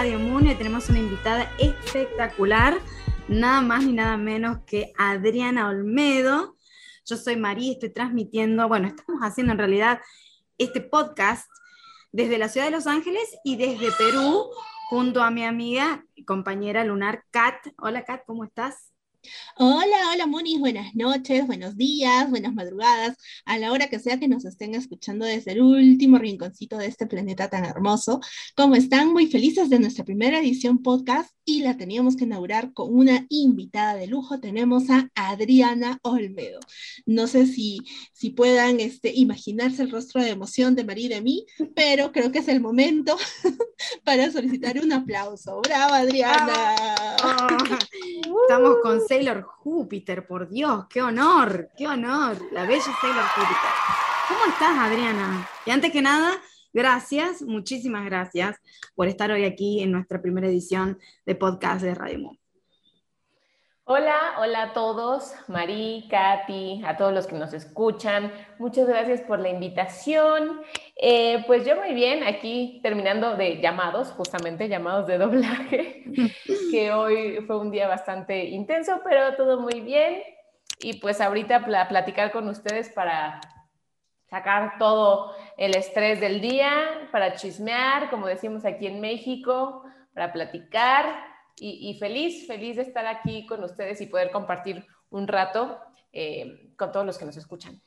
Radio. Y tenemos una invitada espectacular, nada más ni nada menos que Adriana Olmedo. Yo soy María, estoy transmitiendo, bueno, estamos haciendo en realidad este podcast desde la ciudad de Los Ángeles y desde Perú, junto a mi amiga y compañera lunar Kat. Hola Kat, ¿cómo estás? Hola, hola Monis, buenas noches, buenos días, buenas madrugadas, a la hora que sea que nos estén escuchando desde el último rinconcito de este planeta tan hermoso. Como están muy felices de nuestra primera edición podcast y la teníamos que inaugurar con una invitada de lujo, tenemos a Adriana Olmedo. No sé si, si puedan este, imaginarse el rostro de emoción de María y de mí, pero creo que es el momento para solicitar un aplauso. ¡Bravo, Adriana! estamos con Sailor Júpiter, por Dios, qué honor, qué honor, la bella Sailor Júpiter. ¿Cómo estás, Adriana? Y antes que nada, gracias, muchísimas gracias por estar hoy aquí en nuestra primera edición de podcast de Radio Mundo. Hola, hola a todos, Marí, Katy, a todos los que nos escuchan. Muchas gracias por la invitación. Eh, pues yo muy bien, aquí terminando de llamados, justamente llamados de doblaje, que hoy fue un día bastante intenso, pero todo muy bien. Y pues ahorita platicar con ustedes para sacar todo el estrés del día, para chismear, como decimos aquí en México, para platicar y, feliz, feliz de estar aquí con ustedes y poder compartir un rato eh, con todos los que nos escuchan.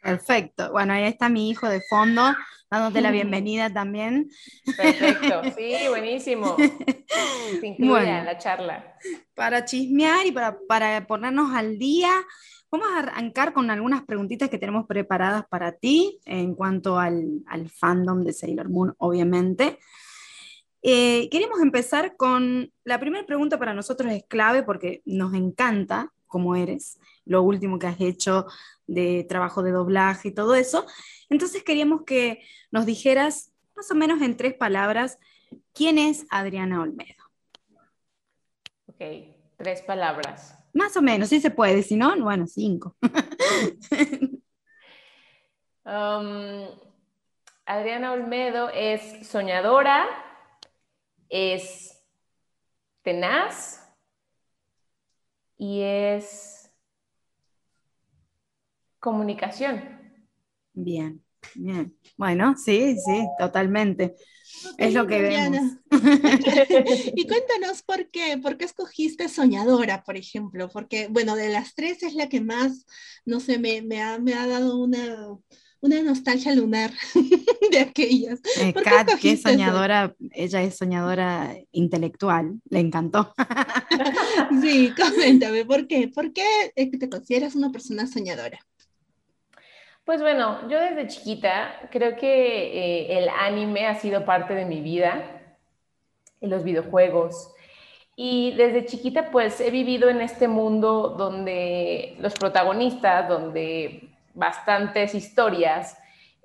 Perfecto. Bueno, ahí está mi hijo de fondo, dándote la bienvenida también. Perfecto, sí, buenísimo. Se incluye la charla. Para chismear y para, para ponernos al día, vamos a arrancar con algunas preguntitas que tenemos preparadas para ti en cuanto al, al fandom de Sailor Moon, obviamente. Eh, queremos empezar con la primera pregunta para nosotros es clave porque nos encanta cómo eres, lo último que has hecho de trabajo de doblaje y todo eso. Entonces queríamos que nos dijeras más o menos en tres palabras quién es Adriana Olmedo. Ok, tres palabras. Más o menos, sí se puede, si no, bueno, cinco. Um, Adriana Olmedo es soñadora, es tenaz y es comunicación. Bien, bien. Bueno, sí, sí, totalmente. es lo que vemos. y cuéntanos por qué, por qué escogiste Soñadora, por ejemplo, porque, bueno, de las tres es la que más, no sé, me, me ha dado una, una nostalgia lunar de aquellas. Eh, Kat, que es soñadora, ella es soñadora intelectual, le encantó. sí, coméntame, ¿por qué? ¿Por qué te consideras una persona soñadora? Pues bueno, yo desde chiquita creo que eh, el anime ha sido parte de mi vida, en los videojuegos. Y desde chiquita pues he vivido en este mundo donde los protagonistas, donde bastantes historias,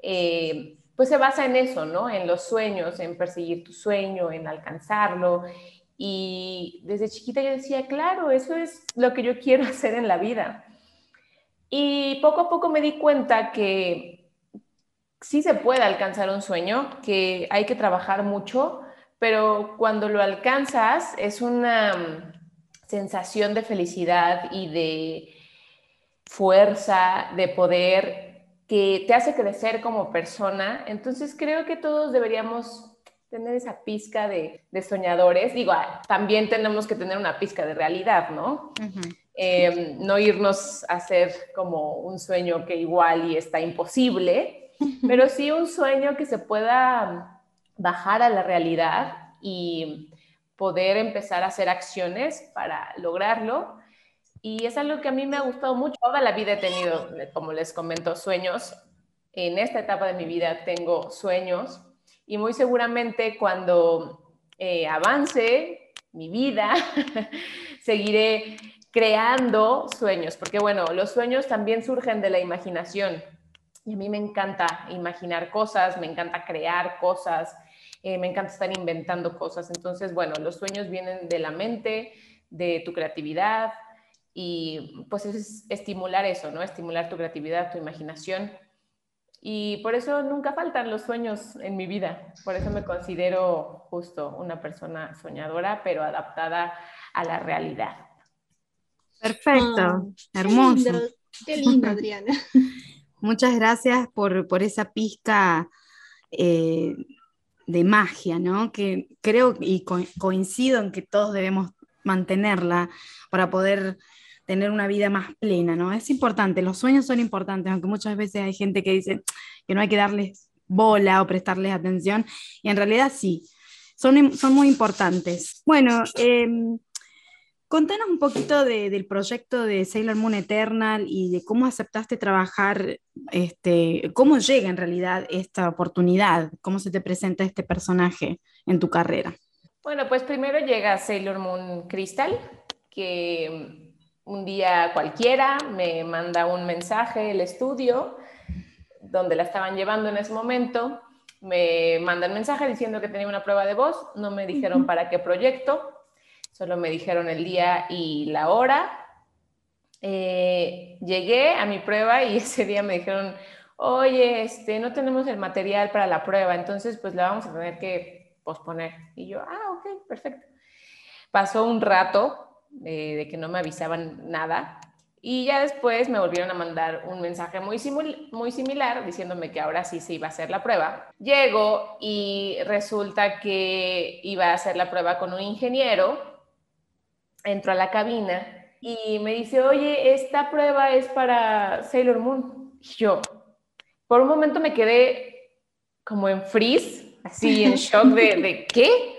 eh, pues se basa en eso, ¿no? En los sueños, en perseguir tu sueño, en alcanzarlo. Y desde chiquita yo decía, claro, eso es lo que yo quiero hacer en la vida. Y poco a poco me di cuenta que sí se puede alcanzar un sueño, que hay que trabajar mucho, pero cuando lo alcanzas es una mm, sensación de felicidad y de fuerza, de poder que te hace crecer como persona. Entonces creo que todos deberíamos tener esa pizca de, soñadores. Digo, ah, también tenemos que tener una pizca de realidad, ¿no? Em, no irnos a hacer como un sueño que igual y está imposible, pero sí un sueño que se pueda bajar a la realidad y poder empezar a hacer acciones para lograrlo y es algo que a mí me ha gustado mucho. Toda la vida he tenido, como les comento, sueños. En esta etapa de mi vida tengo sueños y muy seguramente cuando eh, avance mi vida, seguiré creando sueños, porque bueno, los sueños también surgen de la imaginación. Y a mí me encanta imaginar cosas, me encanta crear cosas, eh, me encanta estar inventando cosas. Entonces, bueno, los sueños vienen de la mente, de tu creatividad, y pues es estimular eso, ¿no? Estimular tu creatividad, tu imaginación. Y por eso nunca faltan los sueños en mi vida. Por eso me considero justo una persona soñadora, pero adaptada a la realidad. Perfecto, ah, hermoso. Qué lindo, Adriana. Muchas gracias por, esa pizca eh, de magia, ¿no? Que creo y coincido en que todos debemos mantenerla para poder tener una vida más plena, ¿no? Es importante, los sueños son importantes, aunque muchas veces hay gente que dice que no hay que darles bola o prestarles atención, y en realidad sí, son, son muy importantes. Bueno, em, Contanos un poquito del proyecto de Sailor Moon Eternal y de cómo aceptaste trabajar, este, cómo llega en realidad esta oportunidad, cómo se te presenta este personaje en tu carrera. Bueno, pues primero llega Sailor Moon Crystal, que un día cualquiera me manda un mensaje el estudio donde la estaban llevando en ese momento. Me manda el mensaje diciendo que tenía una prueba de voz, no me dijeron para qué proyecto, solo me dijeron el día y la hora. Eh, llegué a mi prueba y ese día me dijeron, oye, este, no tenemos el material para la prueba, entonces pues la vamos a tener que posponer. Y yo, ah, ok, perfecto. Pasó un rato eh, de que no me avisaban nada y ya después me volvieron a mandar un mensaje muy, muy similar diciéndome que ahora sí se iba a hacer la prueba. Llego y resulta que iba a hacer la prueba con un ingeniero entro a la cabina y me dice, oye, esta prueba es para Sailor Moon. Y yo, por un momento me quedé como en freeze, así en shock de, de qué.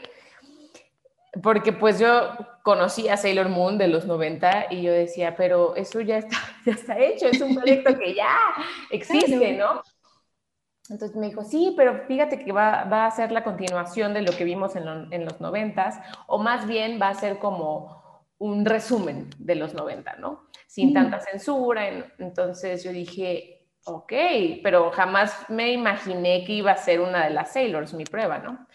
Porque pues yo conocí a Sailor Moon de los 90 y yo decía, pero eso ya está, ya está hecho, es un proyecto que ya existe, ¿no? Entonces me dijo, sí, pero fíjate que va, va a ser la continuación de lo que vimos en, en los 90 o más bien va a ser como un resumen de los 90, ¿no? Sin tanta censura. Entonces yo dije, ok, pero jamás me imaginé que iba a ser una de las Sailors mi prueba, ¿no?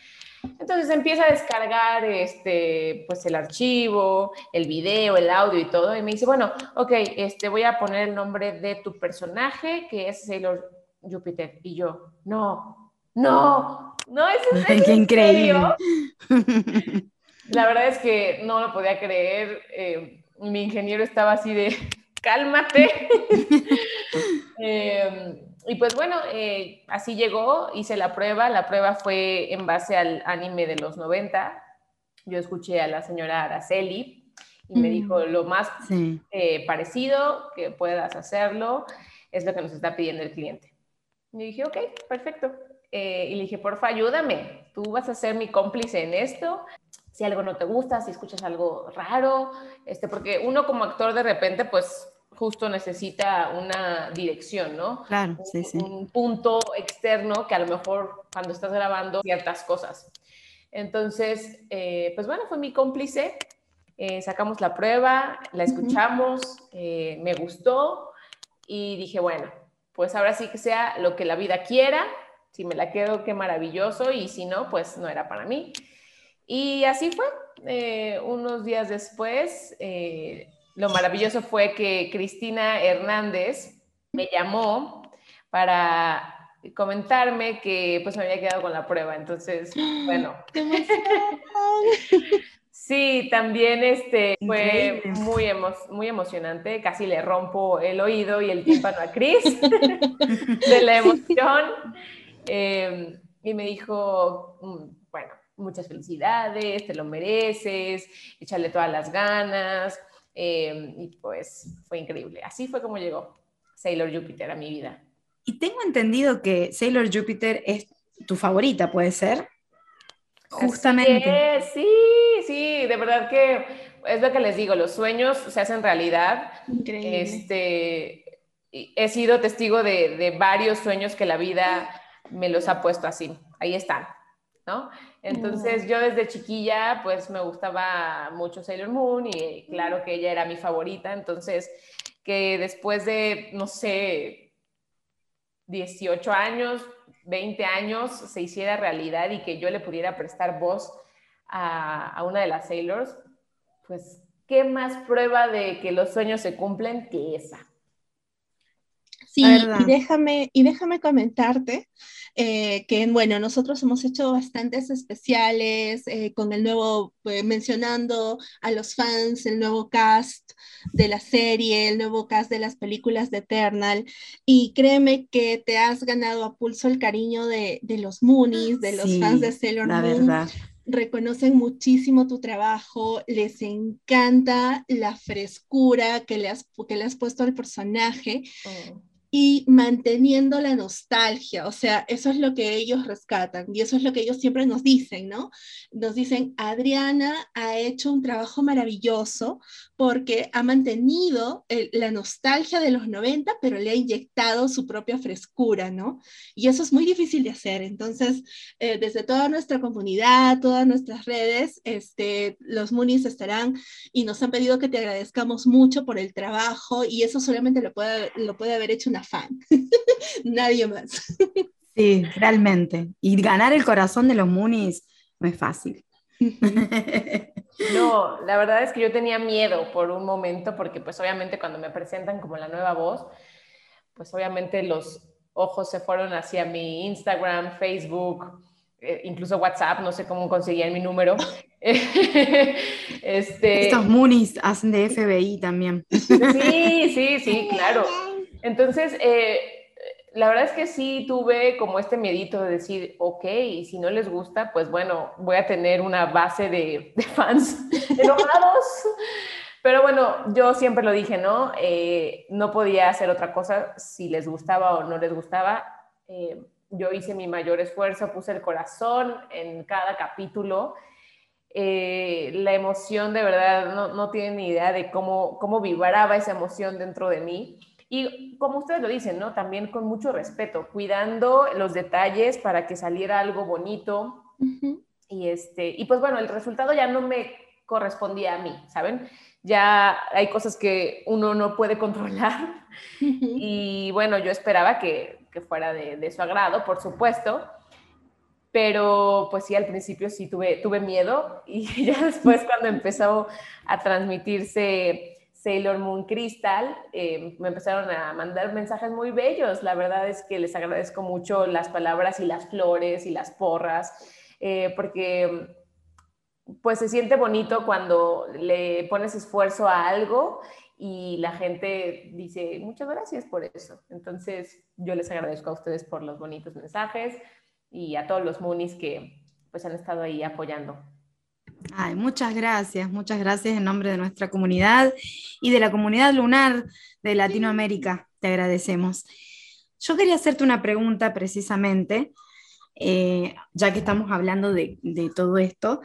Entonces empieza a descargar este, pues el archivo, el video, el audio y todo, y me dice, bueno, ok, este, voy a poner el nombre de tu personaje, que es Sailor Jupiter. Y yo, no, no, no, es en Qué increíble. La verdad es que no lo podía creer. Eh, mi ingeniero estaba así de, cálmate. Em, y pues bueno, eh, así llegó, hice la prueba. La prueba fue en base al anime de los 90. Yo escuché a la señora Araceli y me dijo mm. lo más eh, parecido que puedas hacerlo es lo que nos está pidiendo el cliente. Y dije, ok, perfecto. y le dije, porfa, ayúdame. Tú vas a ser mi cómplice en esto si algo no te gusta, si escuchas algo raro, este, porque uno como actor de repente, pues justo necesita una dirección, ¿no? Claro, sí, sí. Un punto externo que a lo mejor cuando estás grabando ciertas cosas. Entonces, eh, pues bueno, fue mi cómplice. Eh, sacamos la prueba, la escuchamos, eh, me gustó y dije, bueno, pues ahora sí que sea lo que la vida quiera. Si me la quedo, qué maravilloso. Y si no, pues no era para mí. Y así fue. Eh, unos días después, eh, lo maravilloso fue que Cristina Hernández me llamó para comentarme que pues me había quedado con la prueba. Entonces, bueno. sí, también este, fue muy, muy emocionante. Casi le rompo el oído y el tímpano a Cris de la emoción. Eh, y me dijo, mm, muchas felicidades, te lo mereces, échale todas las ganas. Em, y pues fue increíble. Así fue como llegó Sailor Jupiter a mi vida. Y tengo entendido que Sailor Jupiter es tu favorita, ¿puede ser? Justamente. sí, sí, de verdad que es lo que les digo, los sueños se hacen realidad. Increíble. Este, he sido testigo de, de varios sueños que la vida me los ha puesto así. Ahí están, ¿no? Entonces yo desde chiquilla pues me gustaba mucho Sailor Moon y claro que ella era mi favorita, entonces que después de, no sé, 18 años, 20 años se hiciera realidad y que yo le pudiera prestar voz a, una de las Sailors, pues qué más prueba de que los sueños se cumplen que esa. Sí, y déjame, y déjame comentarte eh, que, bueno, nosotros hemos hecho bastantes especiales eh, con el nuevo, eh, mencionando a los fans, el nuevo cast de la serie, el nuevo cast de las películas de Eternal, y créeme que te has ganado a pulso el cariño de, de los Moonies, de los fans de Sailor la Moon. Verdad reconocen muchísimo tu trabajo, les encanta la frescura que le has, que le has puesto al personaje. Oh y manteniendo la nostalgia, o sea, eso es lo que ellos rescatan y eso es lo que ellos siempre nos dicen, ¿no? Nos dicen, Adriana ha hecho un trabajo maravilloso porque ha mantenido la nostalgia de los 90, pero le ha inyectado su propia frescura, ¿no? Y eso es muy difícil de hacer. Entonces, eh, desde toda nuestra comunidad, todas nuestras redes, este, los Moonies estarán y nos han pedido que te agradezcamos mucho por el trabajo y eso solamente lo puede, lo puede haber hecho una fan, nadie más. sí, realmente. Y ganar el corazón de los Moonies no es fácil. No, la verdad es que yo tenía miedo por un momento, porque pues obviamente cuando me presentan como la nueva voz, pues obviamente los ojos se fueron hacia mi Instagram, Facebook, eh, incluso WhatsApp, no sé cómo conseguían mi número. este... Estos Moonies hacen de FBI también. Sí, sí, sí, claro. Entonces, eh, la verdad es que sí tuve como este miedito de decir, ok, y si no les gusta, pues bueno, voy a tener una base de, fans enojados. Pero bueno, yo siempre lo dije, ¿no? Eh, no podía hacer otra cosa si les gustaba o no les gustaba. Eh, yo hice mi mayor esfuerzo, puse el corazón en cada capítulo. la emoción de verdad no, no tienen ni idea de cómo, cómo vibraba esa emoción dentro de mí. Y como ustedes lo dicen, ¿no? También con mucho respeto, cuidando los detalles para que saliera algo bonito. Y este, y pues bueno, el resultado ya no me correspondía a mí, ¿saben? Ya hay cosas que uno no puede controlar. Y bueno, yo esperaba que, que fuera de, de, su agrado, por supuesto. Pero pues sí, al principio sí tuve, tuve miedo y ya después cuando empezó a transmitirse Sailor Moon Crystal, eh, me empezaron a mandar mensajes muy bellos. La verdad es que les agradezco mucho las palabras y las flores y las porras, eh, porque pues se siente bonito cuando le pones esfuerzo a algo y la gente dice muchas gracias por eso. Entonces yo les agradezco a ustedes por los bonitos mensajes y a todos los Moonies que pues han estado ahí apoyando. Muchas gracias, muchas gracias en nombre de nuestra comunidad y de la comunidad lunar de Latinoamérica. Te agradecemos. Yo quería hacerte una pregunta precisamente, eh, ya que estamos hablando de, todo esto,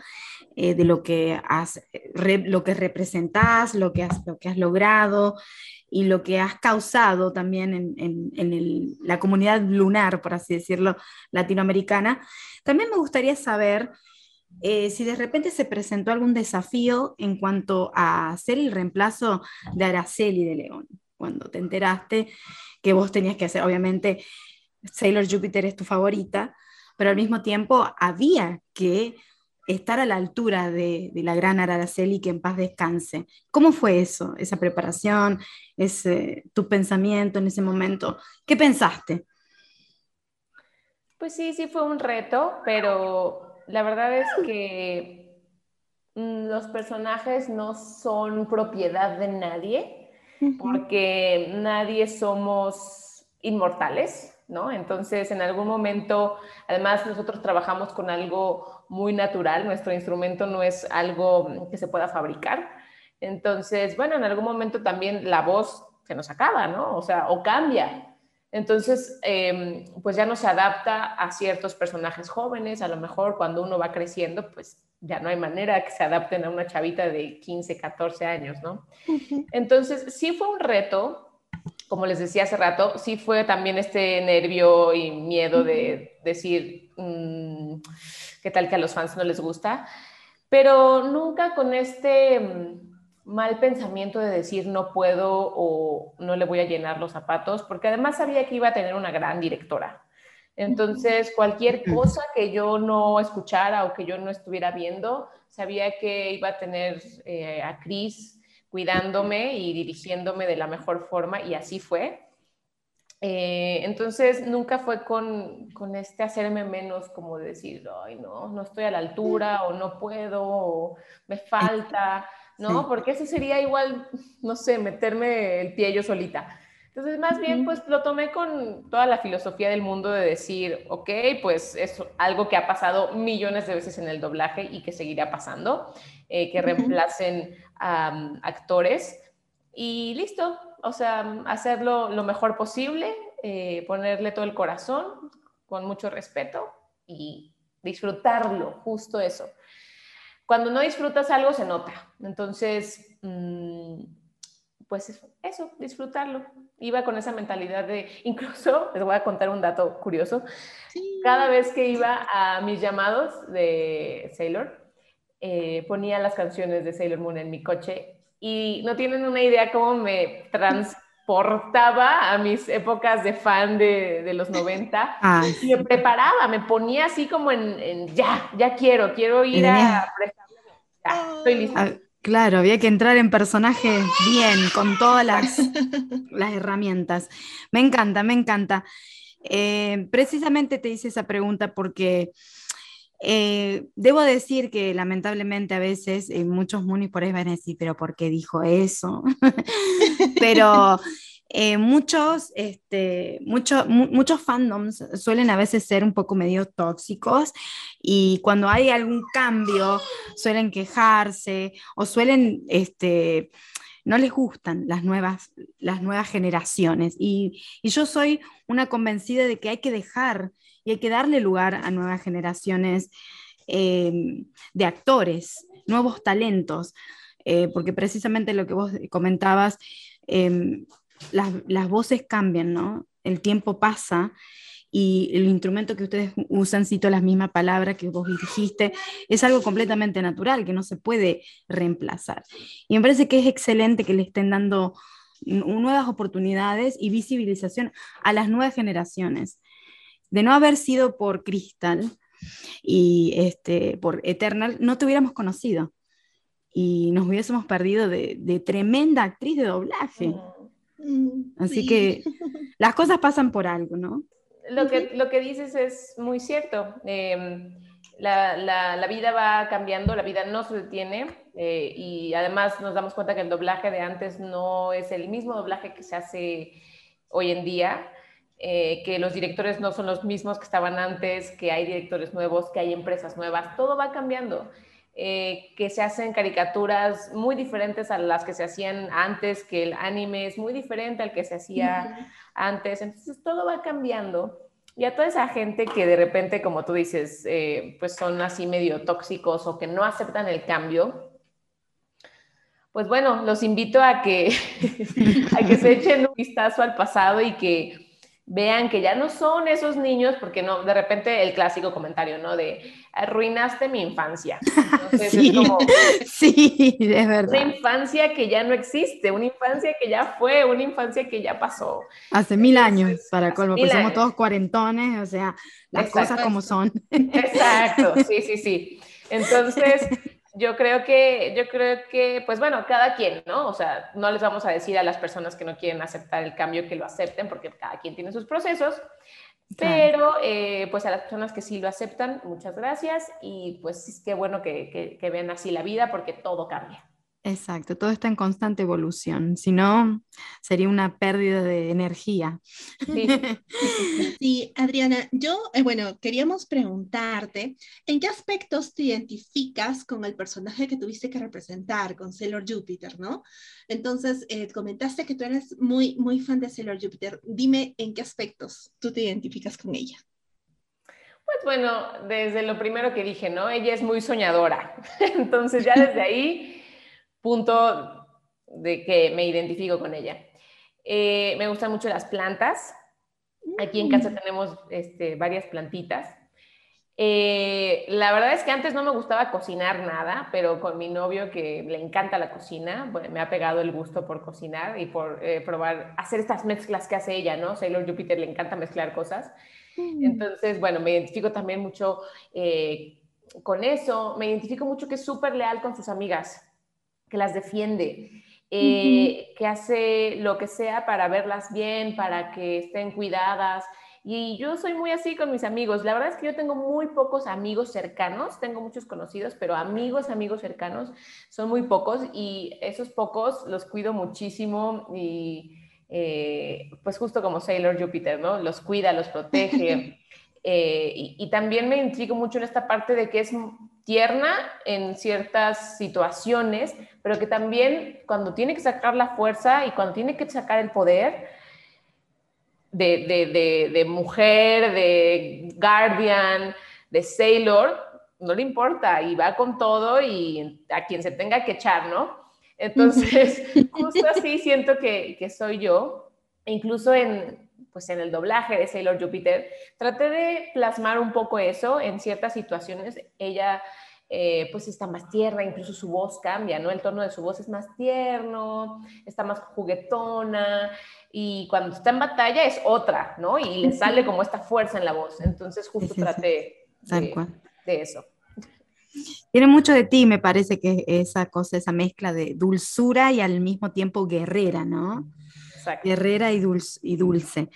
eh, de lo que, has, lo que representás, lo que has, lo que has logrado y lo que has causado también en, la comunidad lunar, por así decirlo, latinoamericana. También me gustaría saber eh, si de repente se presentó algún desafío en cuanto a ser el reemplazo de Araceli de León, cuando te enteraste que vos tenías que hacer, obviamente, Sailor Jupiter es tu favorita, pero al mismo tiempo había que estar a la altura de, la gran Araceli que en paz descanse. ¿Cómo fue eso, esa preparación, ese, tu pensamiento en ese momento? ¿Qué pensaste? Pues sí, sí fue un reto, pero la verdad es que mm, los personajes no son propiedad de nadie, porque nadie somos inmortales, ¿no? Entonces, en algún momento, además nosotros trabajamos con algo muy natural, nuestro instrumento no es algo que se pueda fabricar. Entonces, bueno, en algún momento también la voz se nos acaba, ¿no? O sea, o cambia. Entonces, em, pues ya no se adapta a ciertos personajes jóvenes, a lo mejor cuando uno va creciendo, pues ya no hay manera que se adapten a una chavita de 15, 14 años, ¿no? Entonces, sí fue un reto, como les decía hace rato, sí fue también este nervio y miedo de decir, mm, ¿qué tal que a los fans no les gusta? Pero nunca con este mm, mal pensamiento de decir no puedo o no le voy a llenar los zapatos, porque además sabía que iba a tener una gran directora. Entonces, cualquier cosa que yo no escuchara o que yo no estuviera viendo, sabía que iba a tener eh, a Cris cuidándome y dirigiéndome de la mejor forma y así fue. Eh, entonces nunca fue con, con, este hacerme menos como decir, ay, no, no estoy a la altura o no puedo o me falta, ¿no? Porque eso sería igual, no sé, meterme el pie yo solita. Entonces, más bien, pues lo tomé con toda la filosofía del mundo de decir, ok, pues es algo que ha pasado millones de veces en el doblaje y que seguirá pasando, eh, que reemplacen a actores y listo, o sea, hacerlo lo mejor posible, eh, ponerle todo el corazón con mucho respeto y disfrutarlo, justo eso. Cuando no disfrutas algo se nota, entonces, mm, pues eso, disfrutarlo. Iba con esa mentalidad de, incluso, les voy a contar un dato curioso, cada vez que iba a mis llamados de Sailor, eh, ponía las canciones de Sailor Moon en mi coche y no tienen una idea cómo me transportaba a mis épocas de fan de, los 90 y me preparaba, me ponía así como en, ya, ya quiero, quiero ir a ya, estoy lista. Ah, claro, había que entrar en personaje bien, con todas las, las herramientas. Me encanta, me encanta. Eh, precisamente te hice esa pregunta porque eh, debo decir que lamentablemente a veces eh, muchos munis por ahí van a decir, pero ¿por qué dijo eso? pero eh, muchos, este, muchos fandoms suelen a veces ser un poco medio tóxicos y cuando hay algún cambio suelen quejarse o suelen, este, no les gustan las nuevas, las nuevas generaciones. Y yo soy una convencida de que hay que dejar y hay que darle lugar a nuevas generaciones eh, de actores, nuevos talentos, eh, porque precisamente lo que vos comentabas, em, las, voces cambian, ¿no? El tiempo pasa y el instrumento que ustedes usan, cito las mismas palabras que vos dijiste, es algo completamente natural, que no se puede reemplazar. Y me parece que es excelente que le estén dando nuevas oportunidades y visibilización a las nuevas generaciones de no haber sido por Crystal y este, por Eternal, no te hubiéramos conocido y nos hubiésemos perdido de, tremenda actriz de doblaje. Mm, Así que las cosas pasan por algo, ¿no? Lo que, lo que dices es muy cierto. Em, la, vida va cambiando, la vida no se detiene eh, y además nos damos cuenta que el doblaje de antes no es el mismo doblaje que se hace hoy en día. Eh, que los directores no son los mismos que estaban antes, que hay directores nuevos, que hay empresas nuevas, todo va cambiando. Eh, que se hacen caricaturas muy diferentes a las que se hacían antes, que el anime es muy diferente al que se hacía antes, entonces todo va cambiando. Y a toda esa gente que de repente, como tú dices, eh, pues son así medio tóxicos o que no aceptan el cambio, pues bueno, los invito a que, a que se echen un vistazo al pasado y que vean que ya no son esos niños, porque no, de repente el clásico comentario, ¿no? De arruinaste mi infancia. Entonces sí, es como, sí, es verdad. Una infancia que ya no existe, una infancia que ya fue, una infancia que ya pasó. Hace mil años, para colmo, porque somos todos cuarentones, o sea, las cosas como son. Exacto, sí, sí, sí. Entonces, yo creo que, yo creo que, pues bueno, cada quien, ¿no? O sea, no les vamos a decir a las personas que no quieren aceptar el cambio que lo acepten, porque cada quien tiene sus procesos. Pero, eh, pues a las personas que sí lo aceptan, muchas gracias y pues qué bueno que, que, que vean así la vida porque todo cambia. Exacto, todo está en constante evolución, si no, sería una pérdida de energía. Sí, Adriana, yo, eh, bueno, queríamos preguntarte, ¿en qué aspectos te identificas con el personaje que tuviste que representar, con Sailor Jupiter, ¿no? Entonces, eh, comentaste que tú eres muy, muy fan de Sailor Jupiter. Dime en qué aspectos tú te identificas con ella. Pues bueno, desde lo primero que dije, ¿no? Ella es muy soñadora. Entonces ya desde ahí punto de que me identifico con ella. Eh, me gustan mucho las plantas. Aquí en casa mm. tenemos este, varias plantitas. Eh, la verdad es que antes no me gustaba cocinar nada, pero con mi novio que le encanta la cocina, me ha pegado el gusto por cocinar y por eh, probar, hacer estas mezclas que hace ella, ¿no? Sailor Jupiter le encanta mezclar cosas. Mm. Entonces, bueno, me identifico también mucho con eso. Me identifico mucho que es súper leal con sus amigas que las defiende, eh, que hace lo que sea para verlas bien, para que estén cuidadas. Y yo soy muy así con mis amigos. La verdad es que yo tengo muy pocos amigos cercanos, tengo muchos conocidos, pero amigos, amigos cercanos son muy pocos y esos pocos los cuido muchísimo y eh, pues justo como Sailor Jupiter, ¿no? Los cuida, los protege. Eh, y, y, también me intrigo mucho en esta parte de que es tierna en ciertas situaciones, pero que también cuando tiene que sacar la fuerza y cuando tiene que sacar el poder, de, mujer, de guardian, de sailor, no le importa y va con todo y a quien se tenga que echar, ¿no? Entonces, justo así siento que, soy yo, incluso en, pues en el doblaje de Sailor Jupiter, traté de plasmar un poco eso en ciertas situaciones. Ella eh, pues está más tierna, incluso su voz cambia, ¿no? El tono de su voz es más tierno, está más juguetona y cuando está en batalla es otra, ¿no? Y le sale como esta fuerza en la voz. Entonces justo traté de, eso. Tiene mucho de ti, me parece que esa cosa, esa mezcla de dulzura y al mismo tiempo guerrera, ¿no? Guerrera y, dulce, y dulce.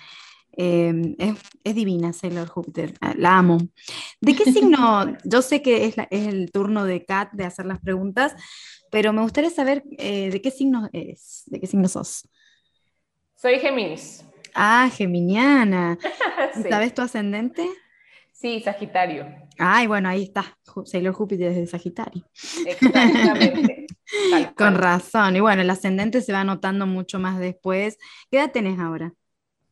Em, es, divina Sailor Júpiter, la amo. ¿De qué signo? Yo sé que es, el turno de Kat de hacer las preguntas, pero me gustaría saber eh, de qué signo es, de qué signo sos. Soy Géminis. Ah, geminiana. ¿Sabes tu ascendente? Sí, Sagitario. Ay, bueno, ahí está. Sailor Júpiter desde Sagitario. Exactamente. Con razón. Y bueno, el ascendente se va notando mucho más después. ¿Qué edad tenés ahora?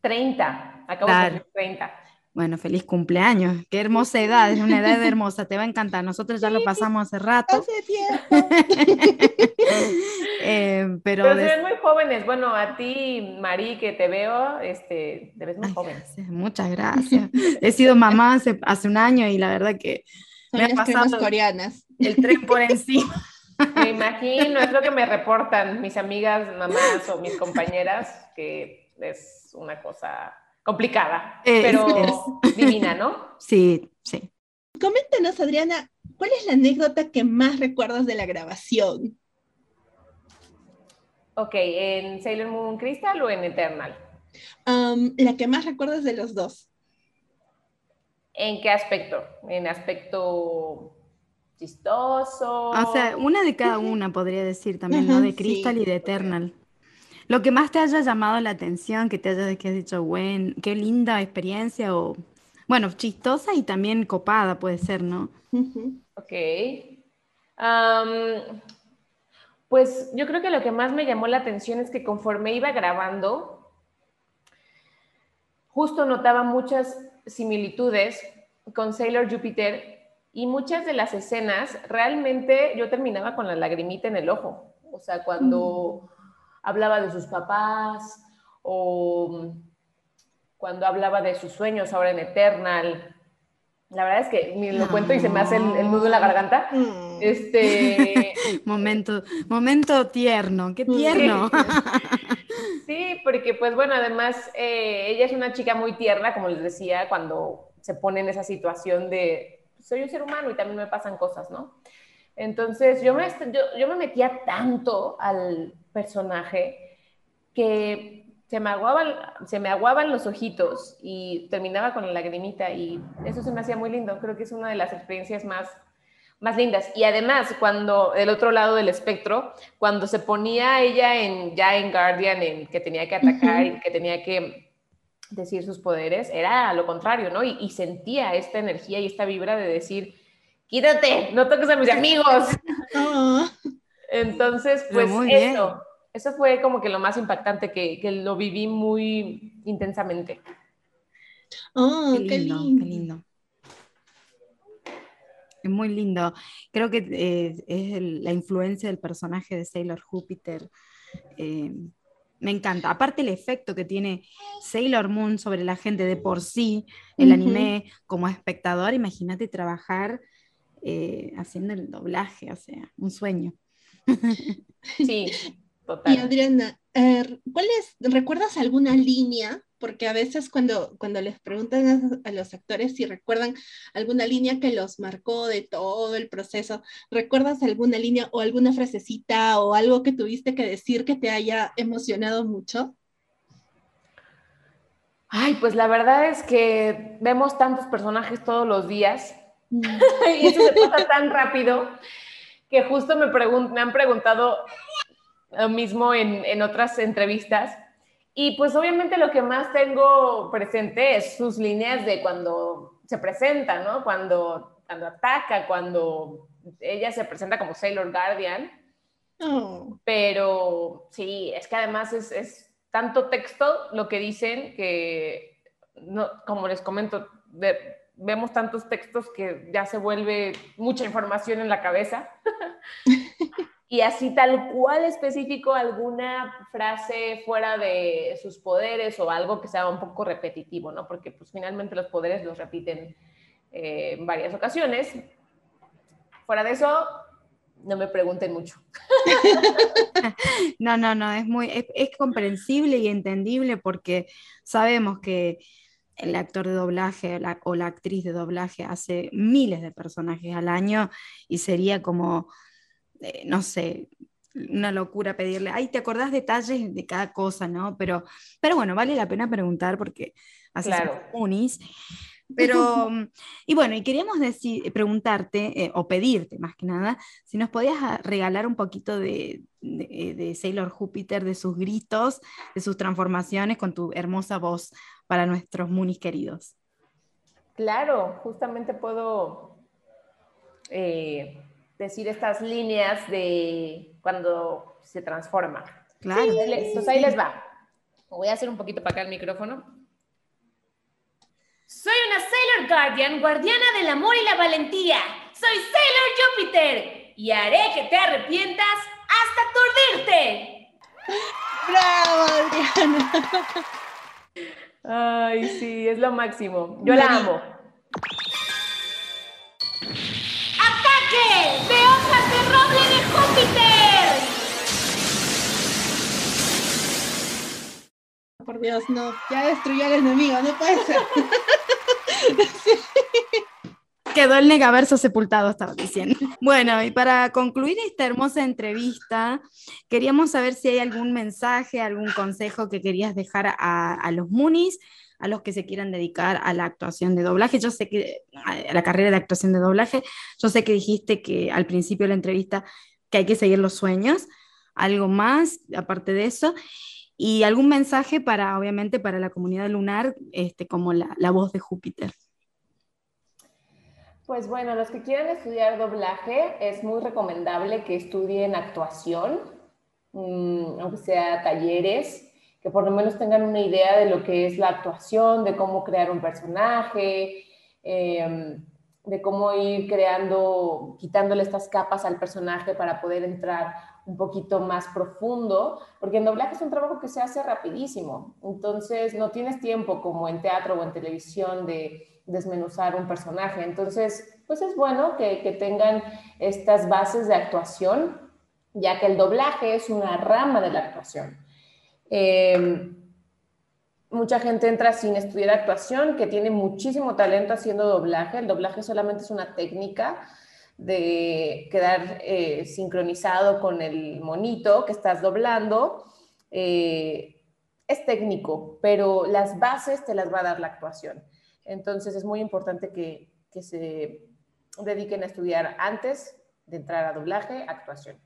30, acabo de cumplir 30. Bueno, feliz cumpleaños. Qué hermosa edad, es una edad hermosa, te va a encantar. Nosotros ya lo pasamos hace rato. Hace tiempo. Eh, pero, pero se ven muy jóvenes. Bueno, a ti, Mari, que te veo, este, te ves muy joven. muchas gracias. He sido mamá hace, hace, un año y la verdad que me ha pasado coreanas. el tren por encima. Me imagino, es lo que me reportan mis amigas, mamás o mis compañeras, que es una cosa complicada, pero divina, ¿no? Sí, sí. Coméntanos, Adriana, ¿cuál es la anécdota que más recuerdas de la grabación? Ok, ¿en Sailor Moon Crystal o en Eternal? Um, la que más recuerdas de los dos. ¿En qué aspecto? ¿En aspecto chistoso? O sea, una de cada una podría decir también, ¿no? De Crystal y de Eternal. Lo que más te haya llamado la atención, que te haya que has dicho, bueno, qué linda experiencia o, bueno, chistosa y también copada puede ser, ¿no? Ok. pues yo creo que lo que más me llamó la atención es que conforme iba grabando, justo notaba muchas similitudes con Sailor Jupiter y muchas de las escenas realmente yo terminaba con la lagrimita en el ojo. O sea, cuando hablaba de sus papás o cuando hablaba de sus sueños ahora en Eternal. La verdad es que ni lo cuento y se me hace el, nudo en la garganta. Mm. Este... momento, momento tierno, qué tierno. Sí. porque pues bueno, además eh, ella es una chica muy tierna, como les decía, cuando se pone en esa situación de soy un ser humano y también me pasan cosas, ¿no? Entonces yo me, yo, yo me metía tanto al, personaje que se me, aguaban, se me aguaban los ojitos y terminaba con la lagrimita y eso se me hacía muy lindo. Creo que es una de las experiencias más, más lindas. Y además, cuando del otro lado del espectro, cuando se ponía ella en, ya en Guardian, en que tenía que atacar y que tenía que decir sus poderes, era lo contrario, ¿no? Y, sentía esta energía y esta vibra de decir, quítate, no toques a mis amigos. Entonces, pues eso, eso fue como que lo más impactante, que, que lo viví muy intensamente. Oh, qué lindo, qué lindo. Es muy lindo. Creo que eh, es la influencia del personaje de Sailor Júpiter. Eh, me encanta. Aparte el efecto que tiene Sailor Moon sobre la gente de por sí, el anime, como espectador, imagínate trabajar eh, haciendo el doblaje, o sea, un sueño. Sí, y Adriana, er, ¿cuál es, recuerdas alguna línea porque a veces cuando, cuando les preguntan a, los actores si recuerdan alguna línea que los marcó de todo el proceso, ¿recuerdas alguna línea o alguna frasecita o algo que tuviste que decir que te haya emocionado mucho? Ay, pues la verdad es que vemos tantos personajes todos los días mm. y eso se pasa tan rápido que justo me, me han preguntado lo mismo en, en otras entrevistas y pues obviamente lo que más tengo presente es sus líneas de cuando se presenta, ¿no? Cuando, cuando ataca, cuando ella se presenta como Sailor Guardian. Oh. Pero sí, es que además es, es, tanto texto lo que dicen que, no, como les comento, vemos tantos textos que ya se vuelve mucha información en la cabeza. y así tal cual específico alguna frase fuera de sus poderes o algo que sea un poco repetitivo, ¿no? Porque pues finalmente los poderes los repiten eh, en varias ocasiones. Fuera de eso, no me pregunten mucho. no, no, no, es muy, es, comprensible y entendible porque sabemos que el actor de doblaje o la actriz de doblaje hace miles de personajes al año y sería como eh, no sé, una locura pedirle, ay, ¿te acordás detalles de cada cosa, no? Pero, pero bueno, vale la pena preguntar porque así claro. unis. Pero, y bueno, y queríamos decir, preguntarte, eh, o pedirte más que nada, si nos podías ah, regalar un poquito de, de, de, Sailor Júpiter, de sus gritos, de sus transformaciones con tu hermosa voz para nuestros Munis queridos. Claro, justamente puedo eh, decir estas líneas de cuando se transforma. Claro. Entonces ahí les va. Voy a hacer un poquito para acá el micrófono. Soy una Sailor Guardian, guardiana del amor y la valentía. Soy Sailor Júpiter y haré que te arrepientas hasta aturdirte. ¡Bravo, Adriana! Ay, sí, es lo máximo. Yo la amo. ¡De hojas de roble de Júpiter! Por Dios, no. Ya destruyó al enemigo, no puede ser. Quedó el negaverso sepultado, estaba diciendo. Bueno, y para concluir esta hermosa entrevista, queríamos saber si hay algún mensaje, algún consejo que querías dejar a, a los Munis a los que se quieran dedicar a la actuación de doblaje. Yo sé que, a la carrera de actuación de doblaje, yo sé que dijiste que al principio de la entrevista que hay que seguir los sueños, algo más aparte de eso, y algún mensaje para, obviamente, para la comunidad lunar, este, como la, la voz de Júpiter. Pues bueno, los que quieran estudiar doblaje, es muy recomendable que estudien actuación, mm, aunque sea talleres, que por lo menos tengan una idea de lo que es la actuación, de cómo crear un personaje, em, de cómo ir creando, quitándole estas capas al personaje para poder entrar un poquito más profundo, porque en doblaje es un trabajo que se hace rapidísimo, entonces no tienes tiempo como en teatro o en televisión de desmenuzar un personaje, entonces pues es bueno que, que tengan estas bases de actuación, ya que el doblaje es una rama de la actuación. Em, mucha gente entra sin estudiar actuación, que tiene muchísimo talento haciendo doblaje. El doblaje solamente es una técnica de quedar eh, sincronizado con el monito que estás doblando. Eh, es técnico, pero las bases te las va a dar la actuación. Entonces es muy importante que, que se dediquen a estudiar antes de entrar a doblaje, actuación.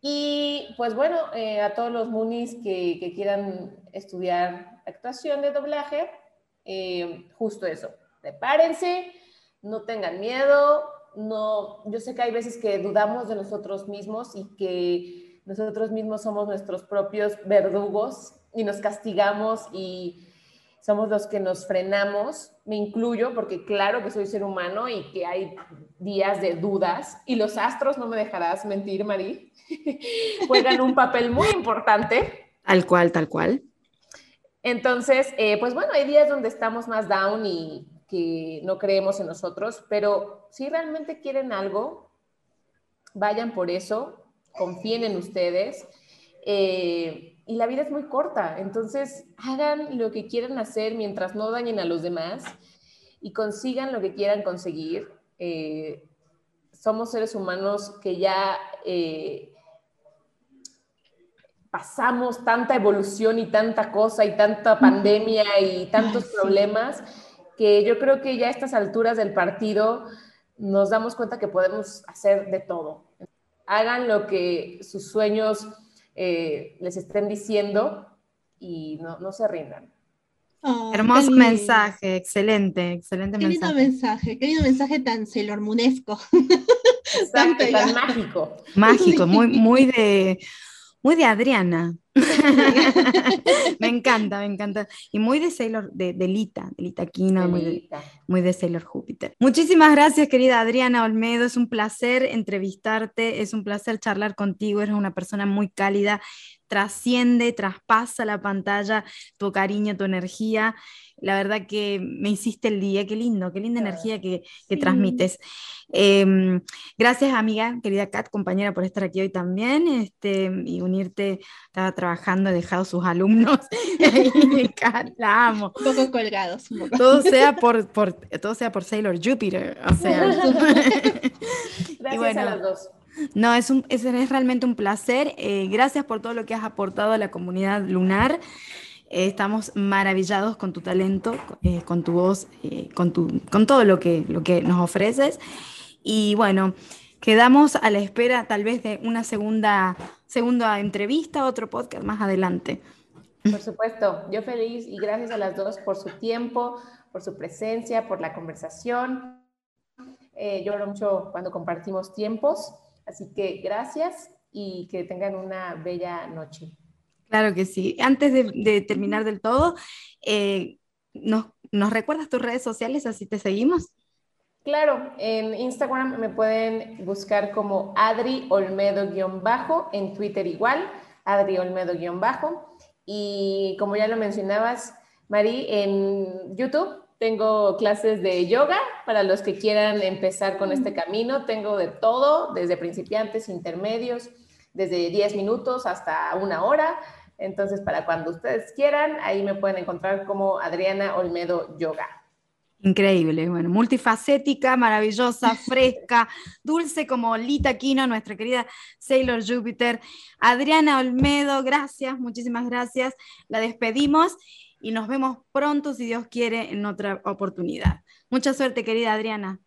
Y pues bueno, eh, a todos los munis que, quieran estudiar actuación de doblaje, eh, justo eso, prepárense, no tengan miedo, no, yo sé que hay veces que dudamos de nosotros mismos y que nosotros mismos somos nuestros propios verdugos y nos castigamos y somos los que nos frenamos, me incluyo porque claro que soy ser humano y que hay días de dudas y los astros, no me dejarás mentir, Marí, juegan un papel muy importante. Tal cual, tal cual. Entonces, eh, pues bueno, hay días donde estamos más down y que no creemos en nosotros, pero si realmente quieren algo, vayan por eso, confíen en ustedes. Eh, y la vida es muy corta, entonces hagan lo que quieran hacer mientras no dañen a los demás y consigan lo que quieran conseguir. Eh, somos seres humanos que ya eh, pasamos tanta evolución y tanta cosa y tanta pandemia y tantos problemas que yo creo que ya a estas alturas del partido nos damos cuenta que podemos hacer de todo. Hagan lo que sus sueños eh, les estén diciendo y no, no se rindan. Hermoso mensaje, excelente, excelente qué mensaje. Lindo mensaje, qué lindo mensaje tan Sailor tan, tan mágico. Mágico, muy, muy de muy de Adriana. me encanta, me encanta. Y muy de Sailor, de, de Lita, de Lita Quino, muy de, muy de Sailor Júpiter. Muchísimas gracias, querida Adriana Olmedo. Es un placer entrevistarte, es un placer charlar contigo. Eres una persona muy cálida, trasciende, traspasa la pantalla tu cariño, tu energía la verdad que me hiciste el día, qué lindo, qué linda energía que, transmites. Em, gracias, amiga, querida Kat, compañera, por estar aquí hoy también este, y unirte. Estaba trabajando, he dejado sus alumnos. Kat, la amo. Un poco colgados. Todo, sea por, por, todo sea por Sailor Jupiter. O sea. gracias a los dos. No, es, un, es, realmente un placer. Eh, gracias por todo lo que has aportado a la comunidad lunar. Eh, estamos maravillados con tu talento, eh, con tu voz, eh, con, tu, con todo lo que, lo que nos ofreces. Y bueno, quedamos a la espera tal vez de una segunda, segunda entrevista, otro podcast más adelante. Por supuesto, yo feliz y gracias a las dos por su tiempo, por su presencia, por la conversación. yo oro mucho cuando compartimos tiempos, así que gracias y que tengan una bella noche. Claro que sí. Antes de, terminar del todo, eh, ¿nos, recuerdas tus redes sociales así te seguimos? Claro, en Instagram me pueden buscar como Adri Olmedo-bajo, en Twitter igual, Adri Olmedo-bajo. Y como ya lo mencionabas, Mari, en YouTube tengo clases de yoga para los que quieran empezar con este camino. Tengo de todo, desde principiantes, intermedios, desde 10 minutos hasta una hora. Entonces, para cuando ustedes quieran, ahí me pueden encontrar como Adriana Olmedo Yoga. Increíble, bueno, multifacética, maravillosa, fresca, dulce como Lita Quino, nuestra querida Sailor Jupiter. Adriana Olmedo, gracias, muchísimas gracias. La despedimos y nos vemos pronto, si Dios quiere, en otra oportunidad. Mucha suerte, querida Adriana.